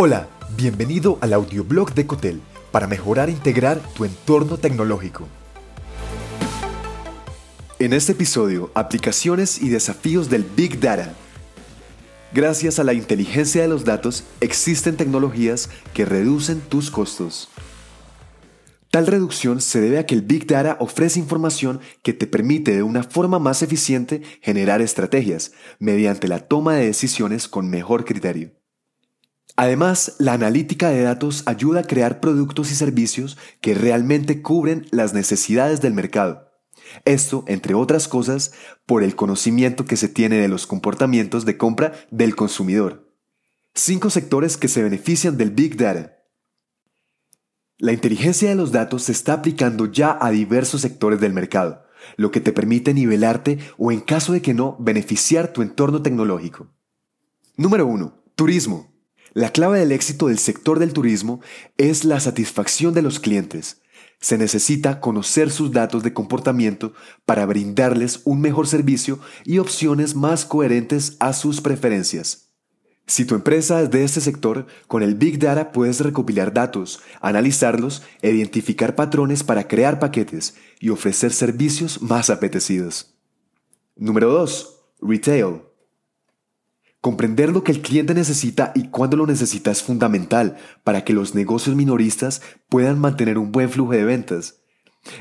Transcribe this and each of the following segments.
Hola, bienvenido al audioblog de Cotel para mejorar e integrar tu entorno tecnológico. En este episodio, aplicaciones y desafíos del Big Data. Gracias a la inteligencia de los datos, existen tecnologías que reducen tus costos. Tal reducción se debe a que el Big Data ofrece información que te permite de una forma más eficiente generar estrategias mediante la toma de decisiones con mejor criterio. Además, la analítica de datos ayuda a crear productos y servicios que realmente cubren las necesidades del mercado. Esto, entre otras cosas, por el conocimiento que se tiene de los comportamientos de compra del consumidor. Cinco sectores que se benefician del Big Data. La inteligencia de los datos se está aplicando ya a diversos sectores del mercado, lo que te permite nivelarte o en caso de que no, beneficiar tu entorno tecnológico. Número 1. Turismo. La clave del éxito del sector del turismo es la satisfacción de los clientes. Se necesita conocer sus datos de comportamiento para brindarles un mejor servicio y opciones más coherentes a sus preferencias. Si tu empresa es de este sector, con el Big Data puedes recopilar datos, analizarlos identificar patrones para crear paquetes y ofrecer servicios más apetecidos. Número 2. Retail. Comprender lo que el cliente necesita y cuándo lo necesita es fundamental para que los negocios minoristas puedan mantener un buen flujo de ventas.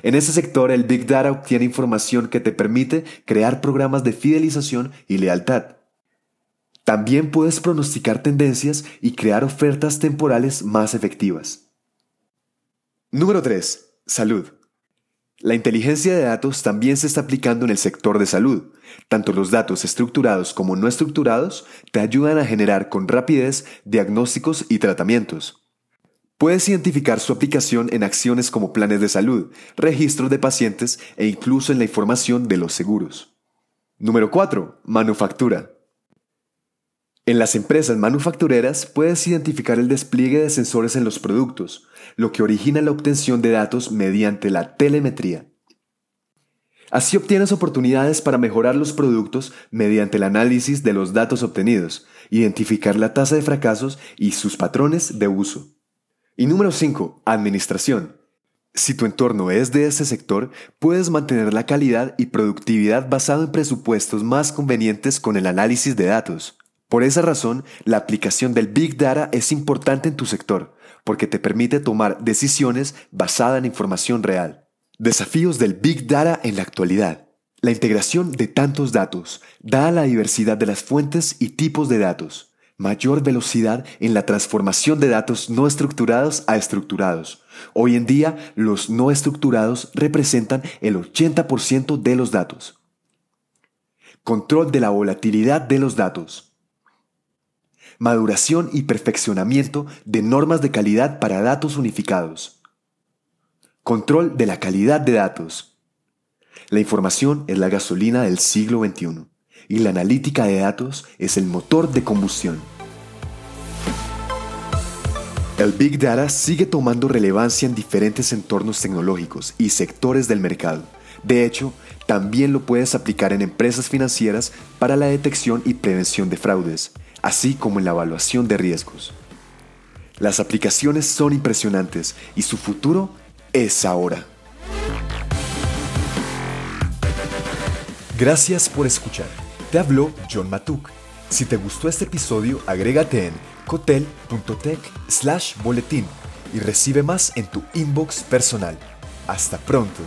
En ese sector, el Big Data obtiene información que te permite crear programas de fidelización y lealtad. También puedes pronosticar tendencias y crear ofertas temporales más efectivas. Número 3. Salud. La inteligencia de datos también se está aplicando en el sector de salud. Tanto los datos estructurados como no estructurados te ayudan a generar con rapidez diagnósticos y tratamientos. Puedes identificar su aplicación en acciones como planes de salud, registros de pacientes e incluso en la información de los seguros. Número 4. Manufactura. En las empresas manufactureras puedes identificar el despliegue de sensores en los productos, lo que origina la obtención de datos mediante la telemetría. Así obtienes oportunidades para mejorar los productos mediante el análisis de los datos obtenidos, identificar la tasa de fracasos y sus patrones de uso. Y número 5. Administración. Si tu entorno es de ese sector, puedes mantener la calidad y productividad basado en presupuestos más convenientes con el análisis de datos. Por esa razón, la aplicación del Big Data es importante en tu sector, porque te permite tomar decisiones basadas en información real. Desafíos del Big Data en la actualidad. La integración de tantos datos, da la diversidad de las fuentes y tipos de datos, mayor velocidad en la transformación de datos no estructurados a estructurados. Hoy en día, los no estructurados representan el 80% de los datos. Control de la volatilidad de los datos maduración y perfeccionamiento de normas de calidad para datos unificados. Control de la calidad de datos. La información es la gasolina del siglo XXI y la analítica de datos es el motor de combustión. El Big Data sigue tomando relevancia en diferentes entornos tecnológicos y sectores del mercado. De hecho, también lo puedes aplicar en empresas financieras para la detección y prevención de fraudes, así como en la evaluación de riesgos. Las aplicaciones son impresionantes y su futuro es ahora. Gracias por escuchar. Te habló John Matuk. Si te gustó este episodio, agrégate en cotel.tech slash boletín y recibe más en tu inbox personal. Hasta pronto.